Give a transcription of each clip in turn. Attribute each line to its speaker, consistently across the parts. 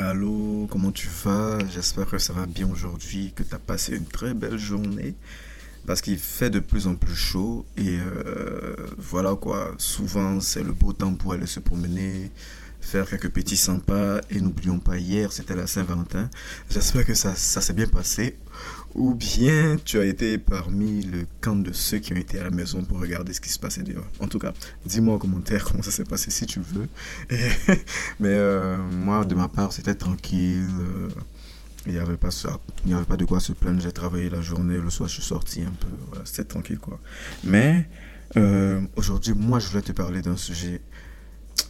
Speaker 1: Allô, comment tu vas? J'espère que ça va bien aujourd'hui, que tu as passé une très belle journée. Parce qu'il fait de plus en plus chaud et euh, voilà quoi. Souvent, c'est le beau temps pour aller se promener, faire quelques petits sympas. Et n'oublions pas, hier, c'était la Saint-Valentin. J'espère que ça, ça s'est bien passé. Ou bien tu as été parmi le camp de ceux qui ont été à la maison pour regarder ce qui se passait dehors. En tout cas, dis-moi en commentaire comment ça s'est passé si tu veux. mais euh, moi, de ma part, c'était tranquille. Euh, il n'y avait, pas avait pas de quoi se plaindre. J'ai travaillé la journée. Le soir, je suis sorti un peu. C'était tranquille quoi. Mais euh, aujourd'hui, moi, je voulais te parler d'un sujet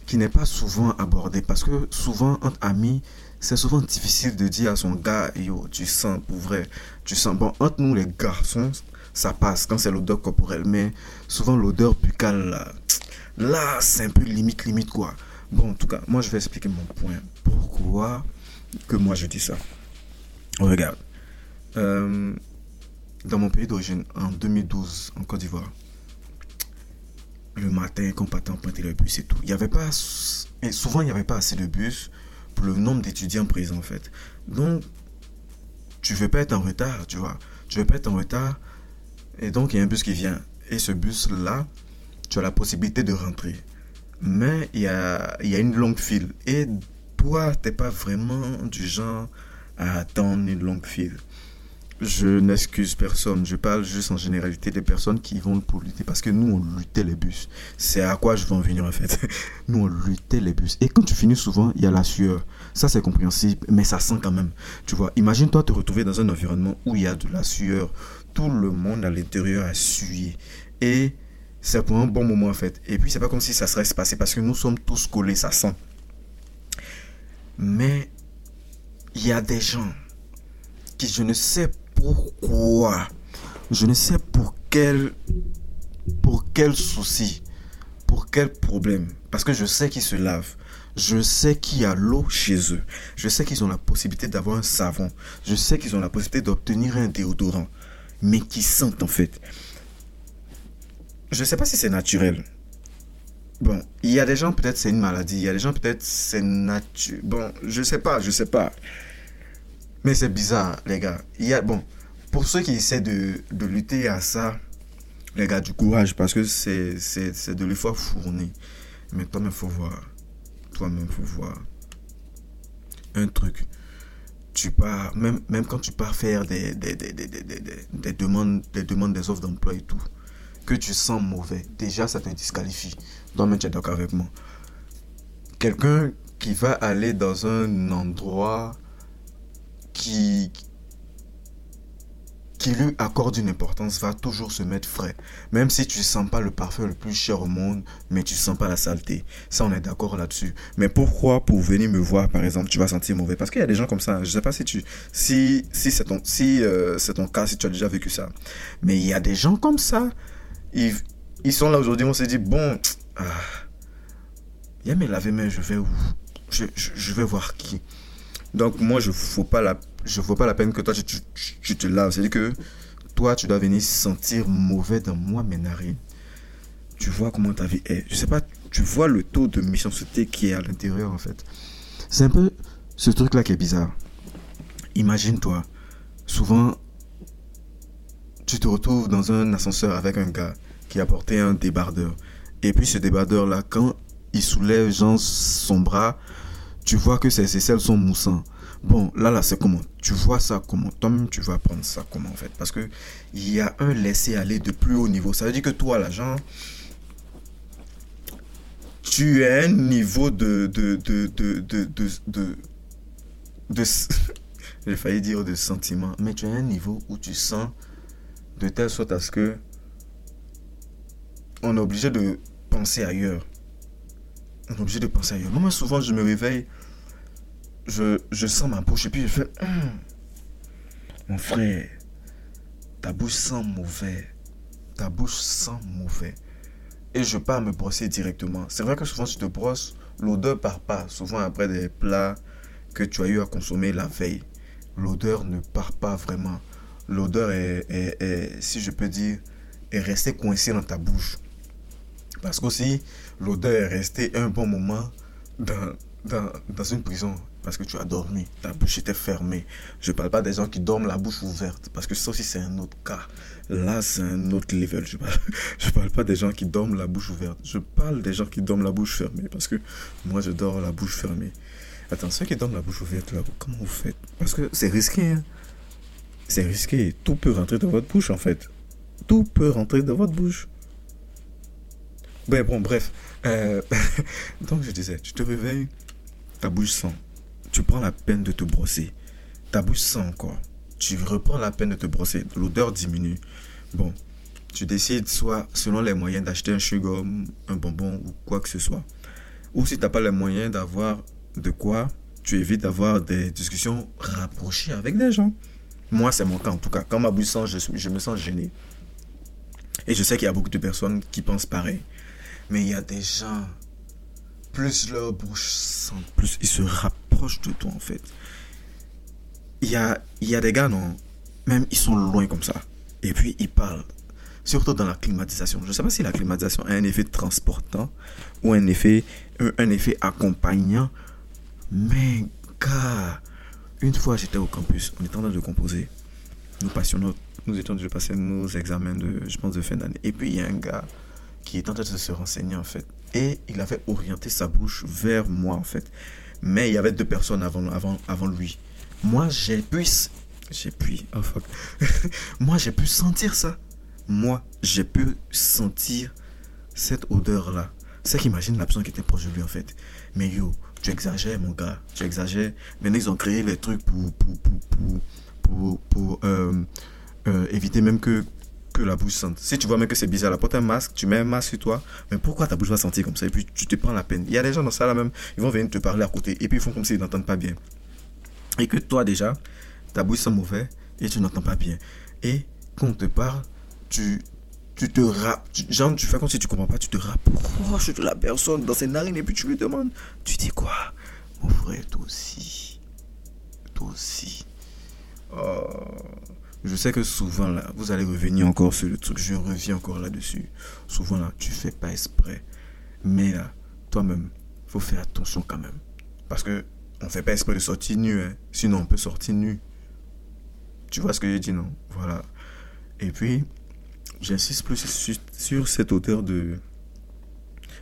Speaker 1: qui n'est pas souvent abordé parce que souvent entre amis c'est souvent difficile de dire à son gars yo tu sens pour vrai tu sens bon entre nous les garçons ça passe quand c'est l'odeur corporelle mais souvent l'odeur buccale là, là c'est un peu limite limite quoi. Bon en tout cas moi je vais expliquer mon point. Pourquoi que moi je dis ça? Regarde euh, dans mon pays d'origine en 2012 en Côte d'Ivoire le matin quand on partait pointer le bus et tout. Il y avait pas, et souvent il n'y avait pas assez de bus pour le nombre d'étudiants présents en fait. Donc, tu veux pas être en retard, tu vois. Tu veux pas être en retard. Et donc, il y a un bus qui vient. Et ce bus-là, tu as la possibilité de rentrer. Mais il y a, y a une longue file. Et toi, tu n'es pas vraiment du genre à attendre une longue file je n'excuse personne, je parle juste en généralité des personnes qui vont pour lutter parce que nous on luttait les bus. C'est à quoi je veux en venir en fait. Nous on luttait les bus. Et quand tu finis souvent, il y a la sueur. Ça c'est compréhensible, mais ça sent quand même. Tu vois, imagine-toi te retrouver dans un environnement où il y a de la sueur. Tout le monde à l'intérieur a sué. Et c'est pour un bon moment en fait. Et puis c'est pas comme si ça serait passé parce que nous sommes tous collés, ça sent. Mais il y a des gens qui je ne sais pourquoi. Je ne sais pour quel, pour quel souci, pour quel problème. Parce que je sais qu'ils se lavent. Je sais qu'il y a l'eau chez eux. Je sais qu'ils ont la possibilité d'avoir un savon. Je sais qu'ils ont la possibilité d'obtenir un déodorant. Mais qui sentent en fait. Je ne sais pas si c'est naturel. Bon, il y a des gens peut-être c'est une maladie. Il y a des gens peut-être c'est naturel. Bon, je sais pas, je sais pas. Mais c'est bizarre, les gars. Il y a, bon, pour ceux qui essaient de, de lutter à ça, les gars, du courage, parce que c'est, c'est, de l'effort fourni. Mais toi-même, faut voir. Toi-même, faut voir. Un truc. Tu pars, même, même quand tu pars faire des, des, des, des, demandes, des demandes, des offres d'emploi et tout, que tu sens mauvais, déjà, ça te disqualifie. Donc, tu es d'accord avec moi. Quelqu'un qui va aller dans un endroit qui, qui lui accorde une importance va toujours se mettre frais. Même si tu sens pas le parfum le plus cher au monde, mais tu sens pas la saleté. Ça, on est d'accord là-dessus. Mais pourquoi pour venir me voir, par exemple, tu vas sentir mauvais? Parce qu'il y a des gens comme ça. Je sais pas si tu, si, si c'est ton, si euh, ton cas, si tu as déjà vécu ça. Mais il y a des gens comme ça. Ils, ils sont là aujourd'hui. On s'est dit bon, il y a mes laver mains. Je vais où je, je vais voir qui. Donc moi, je ne pas la, je vois pas la peine que toi, tu, tu, te laves. C'est-à-dire que toi, tu dois venir sentir mauvais dans moi, mes narines. Tu vois comment ta vie est. Je sais pas, tu vois le taux de méchanceté qui est à l'intérieur, en fait. C'est un peu ce truc-là qui est bizarre. Imagine-toi, souvent, tu te retrouves dans un ascenseur avec un gars qui a porté un débardeur. Et puis ce débardeur-là, quand il soulève genre, son bras, tu vois que ses aisselles sont moussants. Bon, là, là, c'est comment? Tu vois ça comment? Toi-même, tu vas prendre ça comment, en fait? Parce que il y a un laisser-aller de plus haut niveau. Ça veut dire que toi, l'agent, tu as un niveau de... de, de, de, de, de, de, J'ai failli dire de sentiment, mais tu as un niveau où tu sens de telle sorte à ce que on est obligé de penser ailleurs. On est obligé de penser ailleurs. Moi, souvent, je me réveille je, sens ma bouche et puis je fais hum, Mon frère, ta bouche sent mauvais. Ta bouche sent mauvais. Et je pars me brosser directement. C'est vrai que souvent tu te brosses, l'odeur part pas. Souvent après des plats que tu as eu à consommer la veille, l'odeur ne part pas vraiment. L'odeur est, est, si je peux dire, est restée coincée dans ta bouche. Parce qu'aussi, l'odeur est restée un bon moment dans, dans, dans une prison. Parce que tu as dormi, ta bouche était fermée. Je parle pas des gens qui dorment la bouche ouverte, parce que ça aussi c'est un autre cas. Là, c'est un autre level. Je je parle pas des gens qui dorment la bouche ouverte. Je parle des gens qui dorment la bouche fermée, parce que moi je dors la bouche fermée. Attends, ceux qui dorment la bouche ouverte, comment vous faites? Parce que c'est risqué, hein. C'est risqué. Tout peut rentrer dans votre bouche, en fait. Tout peut rentrer dans votre bouche. Ben bon, bref. Euh, donc je disais, tu te réveilles, ta bouche sent. Tu prends la peine de te brosser. Ta bouche sent encore. Tu reprends la peine de te brosser. L'odeur diminue. Bon, tu décides soit selon les moyens d'acheter un chewing un bonbon ou quoi que ce soit. Ou si tu n'as pas les moyens d'avoir de quoi, tu évites d'avoir des discussions rapprochées avec des gens. Moi, c'est mon cas en tout cas. Quand ma bouche sent, je, me sens gêné. Et je sais qu'il y a beaucoup de personnes qui pensent pareil. Mais il y a des gens, plus leur bouche sent, plus ils se rapprochent de toi en fait. Il y a, il y a des gars, non, même ils sont loin comme ça. Et puis ils parlent. Surtout dans la climatisation. Je ne sais pas si la climatisation a un effet transportant ou un effet, un, effet accompagnant. Mais gars, une fois j'étais au campus, on était en train de composer. Nous passions nous étions déjà passés nos examens de, je pense, de fin d'année. Et puis il y a un gars qui est en train de se renseigner en fait. Et il avait orienté sa bouche vers moi en fait. Mais il y avait deux personnes avant, lui. Moi, j'ai pu... J'ai pu... Oh. Moi, j'ai pu sentir ça. Moi, j'ai pu sentir cette odeur-là. C'est qu'imagine la personne qui était proche de lui en fait. Mais yo, tu exagères mon gars. Tu exagères. Maintenant, ils ont créé les trucs pour, euh, euh, éviter même que la bouche sente. Si tu vois même que c'est bizarre, la porte un masque, tu mets un masque sur toi, mais pourquoi ta bouche va sentir comme ça? Et puis tu te prends la peine. Il y a des gens dans ça là même, ils vont venir te parler à côté et puis ils font comme s'ils n'entendent pas bien. Et que toi déjà, ta bouche sent mauvais et tu n'entends pas bien. Et quand on te parle, tu, tu te rap, genre tu fais comme si tu comprends pas, tu te rapproches de la personne dans ses narines et puis tu lui demandes, tu dis quoi? Mon frère, toi aussi. Toi aussi. Je sais que souvent, là, vous allez revenir encore sur le truc. Je reviens encore là-dessus. Souvent, là, tu fais pas exprès. Mais là, toi-même, faut faire attention quand même. Parce que on fait pas exprès de sortir nu. Hein. Sinon, on peut sortir nu. Tu vois ce que je dis, non? Voilà. Et puis, j'insiste plus sur, cette hauteur de,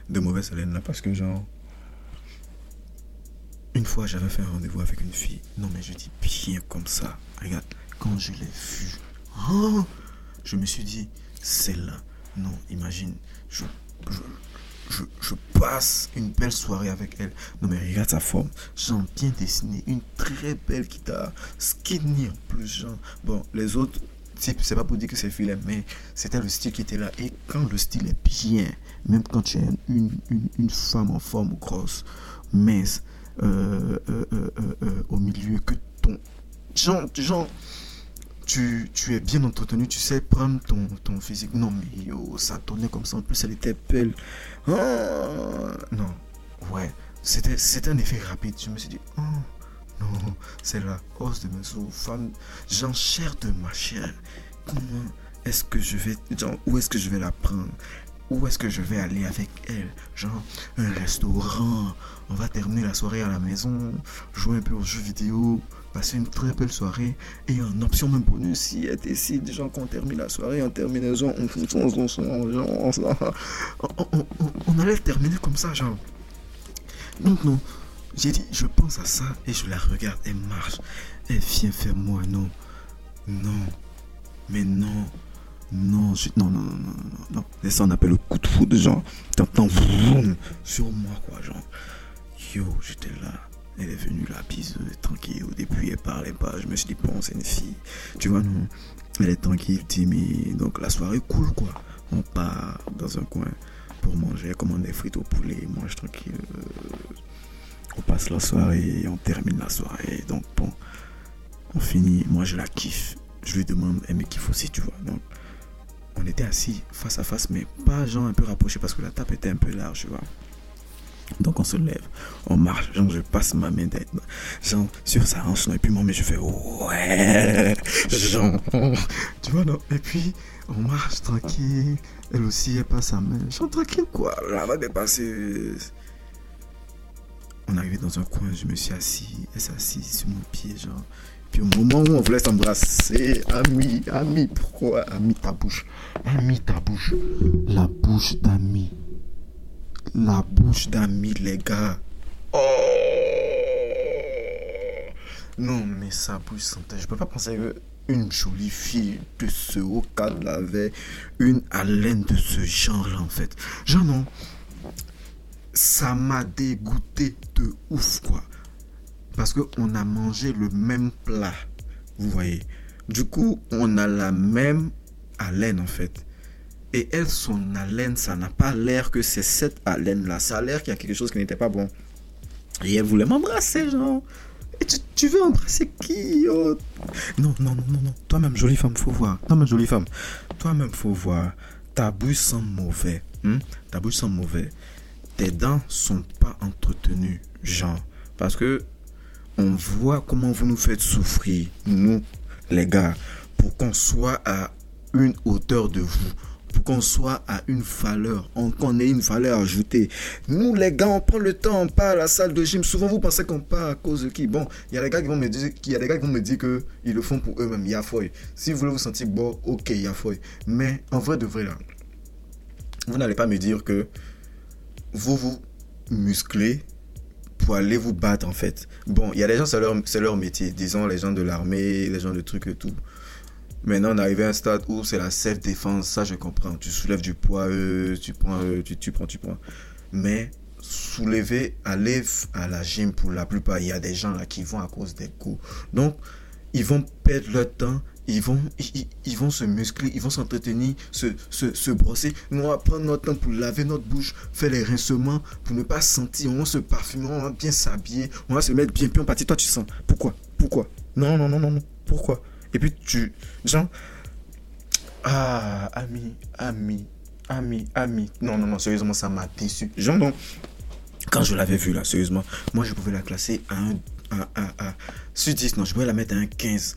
Speaker 1: de mauvaise haleine là. Parce que, genre, une fois, j'avais fait un rendez-vous avec une fille. Non, mais je dis bien comme ça. Regarde je l'ai vue, oh, je me suis dit, c'est là. Non, imagine, je, je, passe une belle soirée avec elle. Non, mais regarde sa forme. Genre bien dessiné. Une très belle guitare. Skinny en plus, genre. Bon, les autres, c'est pas pour dire que c'est filet, mais c'était le style qui était là. Et quand le style est bien, même quand tu es une, une, femme en forme grosse, mince, euh, euh, euh, au milieu, que ton. Genre, genre tu, tu, es bien entretenu, tu sais prendre ton, ton physique. Non, mais yo, ça tournait comme ça. En plus, elle était belle. Ah, non, ouais, c'était un effet rapide. Je me suis dit, oh, non, c'est la hausse de mes os. Femme, j'en cher de ma chair. Comment est-ce que je vais, genre, où est-ce que je vais la prendre? Où est-ce que je vais aller avec elle? Genre, un restaurant. On va terminer la soirée à la maison, jouer un peu aux jeux vidéo, passer une très belle soirée. Et en option même bonus, si elle décide, genre, qu'on termine la soirée en terminaison, on, on, on, on allait terminer comme ça, genre. Donc, non. J'ai dit, je pense à ça et je la regarde. Elle marche. Elle vient faire moi. Non. Non. Mais non. Non, non, non, non, non, non. Et ça, on appelle le coup de foudre, genre. T'entends sur moi, quoi, genre. Yo, j'étais là. Elle est venue là, bise, tranquille. Au début, elle parlait pas. Je me suis dit, bon, c'est une fille. Tu vois, non. Elle est tranquille, timide. Donc, la soirée cool, quoi. On part dans un coin pour manger, commande des frites au poulet, mange tranquille. On passe la soirée, on termine la soirée. Donc, bon, on finit. Moi, je la kiffe. Je lui demande, elle me kiffe aussi, tu vois. Donc, on était assis face à face, mais pas genre un peu rapproché parce que la table était un peu large, tu vois. Donc on se lève, on marche, genre je passe ma main genre sur sa hanche, et puis moi, mais je fais ouais, genre, tu vois, non, et puis on marche tranquille, elle aussi, elle passe sa main, genre tranquille quoi, là, va dépasser. on arrivé dans un coin, je me suis assis, elle s'est assise sur mon pied, genre. Puis au moment où on voulait s'embrasser, ami, ami, pourquoi? Ami, ta bouche. Ami, ta bouche. La bouche d'ami. La bouche d'ami, les gars. Oh Non, mais bouche sentait. Je peux pas penser que une jolie fille de ce haut cadre avait une haleine de ce genre-là, en fait. Genre, non. Ça m'a dégoûté de ouf, quoi. Parce qu'on a mangé le même plat. Vous voyez. Du coup, on a la même haleine, en fait. Et elle, son haleine, ça n'a pas l'air que c'est cette haleine-là. Ça a l'air qu'il y a quelque chose qui n'était pas bon. Et elle voulait m'embrasser, genre. Et tu, veux embrasser qui? Non, non, non, non, non. Toi-même, jolie femme, faut voir. Toi-même, jolie femme. Toi-même, faut voir. Ta bouche sent mauvais. Hmm? Ta bouche sent mauvais. Tes dents sont pas entretenues, genre. Parce que on voit comment vous nous faites souffrir, nous, les gars, pour qu'on soit à une hauteur de vous qu'on soit à une valeur, qu'on ait une valeur ajoutée. Nous, les gars, on prend le temps, on part à la salle de gym. Souvent, vous pensez qu'on part à cause de qui? Bon, il y a des gars qui vont me dire, il y a des gars qui vont me dire que ils le font pour eux-mêmes. Il y a foi. Si vous voulez vous sentir bon, ok, il y a foi. Mais en vrai de vrai là, vous n'allez pas me dire que vous vous musclez pour aller vous battre en fait. Bon, il y a des gens, c'est leur, leur métier. Disons les gens de l'armée, les gens de trucs et tout. Maintenant, on est arrivé à un stade où c'est la self-défense. Ça, je comprends. Tu soulèves du poids, euh, tu, prends, euh, tu, prends, tu prends. Mais soulever, aller à la gym pour la plupart, il y a des gens là qui vont à cause des coups. Donc, ils vont perdre leur temps. Ils vont, ils, vont se muscler, ils vont s'entretenir, se, se, se, brosser. Nous, on va prendre notre temps pour laver notre bouche, faire les rincements, pour ne pas sentir. On va se parfumer, on va bien s'habiller, on va se mettre bien, puis on partit. Toi, tu sens. Pourquoi? Pourquoi? Non, non, non, non, non. Pourquoi? Et puis tu. Genre. Ah, ami, ami, ami, ami. Non, non, non, sérieusement, ça m'a déçu. Genre, donc, quand je l'avais vu là, sérieusement, moi je pouvais la classer à un. À, à, sur 10, non, je pouvais la mettre à un 15.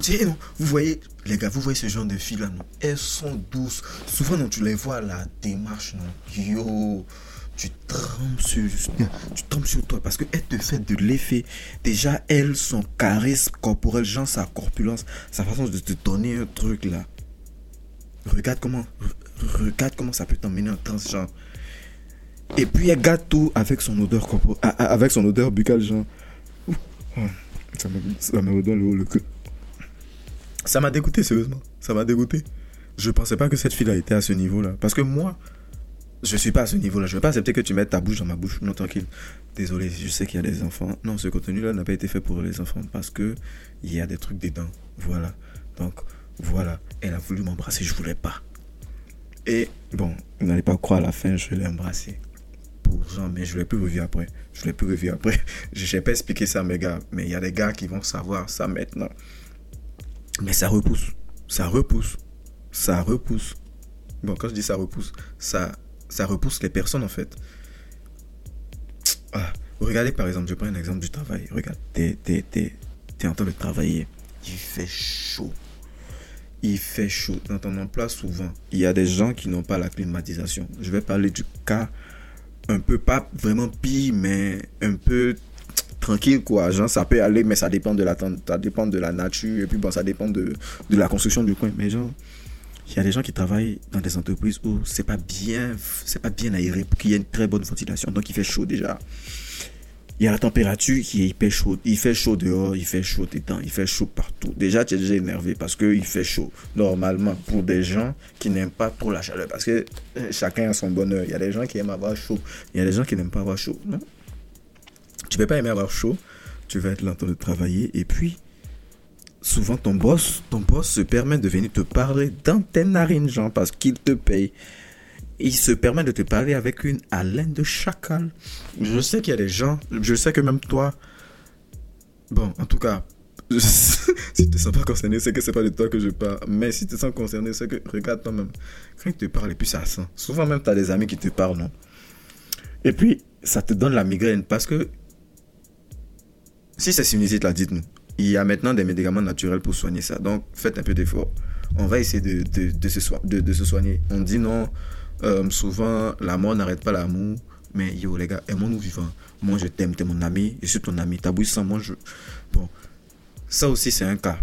Speaker 1: Tu sais, non, vous voyez, les gars, vous voyez ce genre de filles là, non? Elles sont douces. Souvent, non, tu les vois, la démarche, non? Yo tu trembles sur, tu tombes sur toi parce qu'elle te fait de l'effet. Déjà, elle, son charisme corporel, genre sa corpulence, sa façon de te donner un truc là. Regarde comment, regarde comment ça peut t'emmener en transe, genre. Et puis elle gâte tout avec son odeur corporelle, avec son odeur buccale, genre. Ça m'a redonné le, le cœur. Ça m'a dégoûté, sérieusement. Ça m'a dégoûté. Je pensais pas que cette fille a été à ce niveau-là. Parce que moi, je suis pas à ce niveau-là. Je vais pas accepter que tu mettes ta bouche dans ma bouche. Non, tranquille. Désolé, je sais qu'il y a des enfants. Non, ce contenu-là n'a pas été fait pour les enfants parce que il y a des trucs dedans. Voilà. Donc, voilà. Elle a voulu m'embrasser, je voulais pas. Et bon, vous n'allez pas croire à la fin, je l'ai embrassé. Pour Jean, mais je l'ai plus revu après. Je l'ai plus revu après. Je n'ai pas expliqué ça à mes gars, mais il y a des gars qui vont savoir ça maintenant. Mais ça repousse. Ça repousse. Ça repousse. Bon, quand je dis ça repousse, ça ça repousse les personnes en fait. Ah, regardez par exemple, je prends un exemple du travail. Regarde, t'es, es, en train de travailler. Il fait chaud. Il fait chaud. Dans ton emploi, souvent, il y a des gens qui n'ont pas la climatisation. Je vais parler du cas un peu, pas vraiment pire, mais un peu tranquille quoi genre ça peut aller mais ça dépend de la ça dépend de la nature et puis bon ça dépend de, de la construction du coin mais genre il y a des gens qui travaillent dans des entreprises où c'est pas bien, c'est pas bien aéré pour qu'il y ait une très bonne ventilation. Donc il fait chaud déjà. Il y a la température qui est hyper chaude. Il fait chaud dehors, il fait chaud dedans, il fait chaud partout. Déjà, tu es déjà énervé parce qu'il fait chaud. Normalement, pour des gens qui n'aiment pas trop la chaleur. Parce que euh, chacun a son bonheur. Il y a des gens qui aiment avoir chaud. Il y a des gens qui n'aiment pas avoir chaud. Non? Tu peux pas aimer avoir chaud. Tu vas être train de travailler. Et puis, souvent ton boss, ton boss se permet de venir te parler dans tes narines, genre, parce qu'il te paye. Il se permet de te parler avec une haleine de chacal. Je sais qu'il y a des gens, je sais que même toi, bon, en tout cas, si tu te sens pas concerné, c'est que c'est pas de toi que je parle. Mais si tu te sens concerné, c'est que regarde toi-même. Quand il te parle et puis ça sent. Souvent même tu as des amis qui te parlent, non? Et puis ça te donne la migraine parce que si c'est sinusite là, dites-nous il y a maintenant des médicaments naturels pour soigner ça. Donc, faites un peu d'effort. On va essayer de, de, se, soigner. On dit non, euh, souvent, la mort n'arrête pas l'amour, Mais yo, les gars, aimons-nous vivants. Moi, je t'aime, t'es mon ami, je suis ton ami. T'as sans moi, je. Bon, ça aussi, c'est un cas.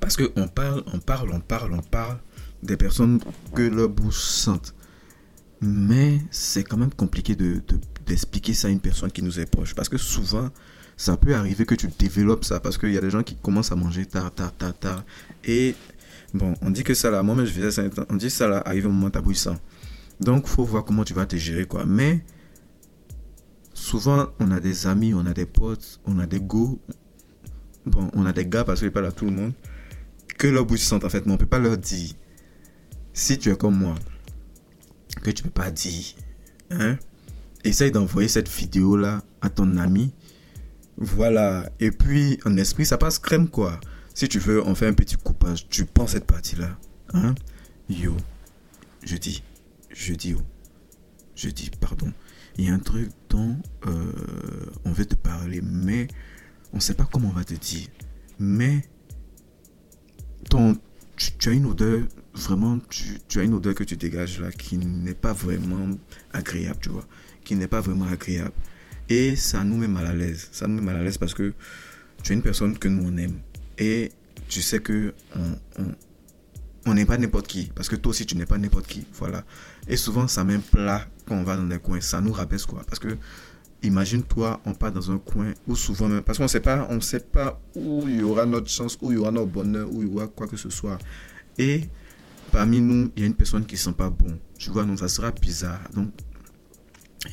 Speaker 1: Parce qu'on parle, on parle, on parle, on parle des personnes que leur bouche sente. Mais c'est quand même compliqué de, d'expliquer ça à une personne qui nous est proche. Parce que souvent, ça peut arriver que tu développes ça. Parce qu'il y a des gens qui commencent à manger tard, tard, tard, tard. Et bon, on dit que ça là, moi-même je faisais ça, on dit ça là, arrive un moment t'abouissant. Donc, faut voir comment tu vas te gérer, quoi. Mais, souvent, on a des amis, on a des potes, on a des go. Bon, on a des gars parce que pas là tout le monde. Que leur bouche sente, en fait. Mais on peut pas leur dire. Si tu es comme moi, que tu peux pas dire, hein, essaye d'envoyer cette vidéo-là à ton ami. Voilà. Et puis, en esprit, ça passe crème, quoi. Si tu veux, on fait un petit coupage. Tu penses cette partie-là. Hein? Yo. Je dis. Je dis. Oh. Je dis, pardon. Il y a un truc dont euh, on veut te parler, mais on ne sait pas comment on va te dire. Mais ton, tu, as une odeur, vraiment, tu, tu, as une odeur que tu dégages là qui n'est pas vraiment agréable, tu vois. Qui n'est pas vraiment agréable. Et ça nous met mal à l'aise. Ça nous met mal à l'aise parce que tu es une personne que nous on aime. Et tu sais que on, n'est pas n'importe qui. Parce que toi aussi, tu n'es pas n'importe qui. Voilà. Et souvent, ça met plat quand on va dans des coins. Ça nous rabaisse quoi. Parce que imagine-toi, on part dans un coin où souvent, même, parce qu'on sait pas, on sait pas où il y aura notre chance, où il y aura notre bonheur, où il y aura quoi que ce soit. Et parmi nous, il y a une personne qui sent pas bon. Tu vois, donc ça sera bizarre. Donc,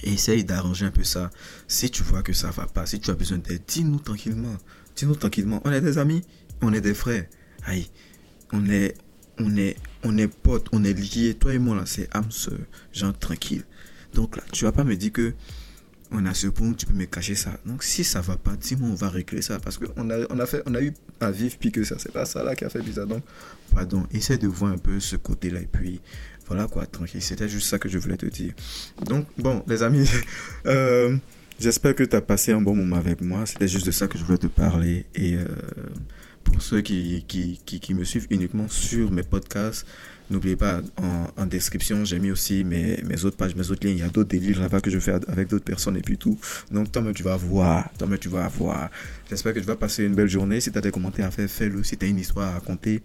Speaker 1: essaye d'arranger un peu ça. Si tu vois que ça va pas, si tu as besoin d'aide, dis-nous tranquillement. Dis-nous tranquillement. On est des amis, on est des frères. Aïe, on est, on est, on est potes, on est liés. Toi et moi là, c'est âme genre tranquille. Donc là, tu vas pas me dire que on a ce point, tu peux me cacher ça. Donc si ça va pas, dis-moi, on va régler ça parce qu'on a, on a fait, on a eu à vivre puis que ça. C'est pas ça là qui a fait bizarre. Donc, pardon, essaie de voir un peu ce côté-là et puis voilà quoi, tranquille. C'était juste ça que je voulais te dire. Donc, bon, les amis, euh, j'espère que tu as passé un bon moment avec moi. C'était juste de ça que je voulais te parler. Et euh, pour ceux qui, qui, qui, me suivent uniquement sur mes podcasts, n'oubliez pas, en, description, j'ai mis aussi mes, mes autres pages, mes autres liens. Il y a d'autres délires là-bas que je fais avec d'autres personnes et puis tout. Donc, toi-même, tu vas voir. Toi-même, tu vas voir. J'espère que tu vas passer une belle journée. Si tu as des commentaires à faire, fais-le. Si tu as une histoire à raconter,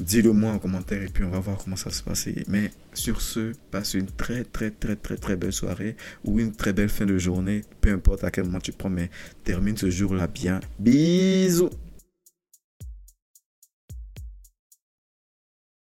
Speaker 1: dis-le moi en commentaire et puis on va voir comment ça se passe. Mais sur ce, passe une très très très très très belle soirée ou une très belle fin de journée, peu importe à quel moment tu prends, mais termine ce jour-là bien. Bisous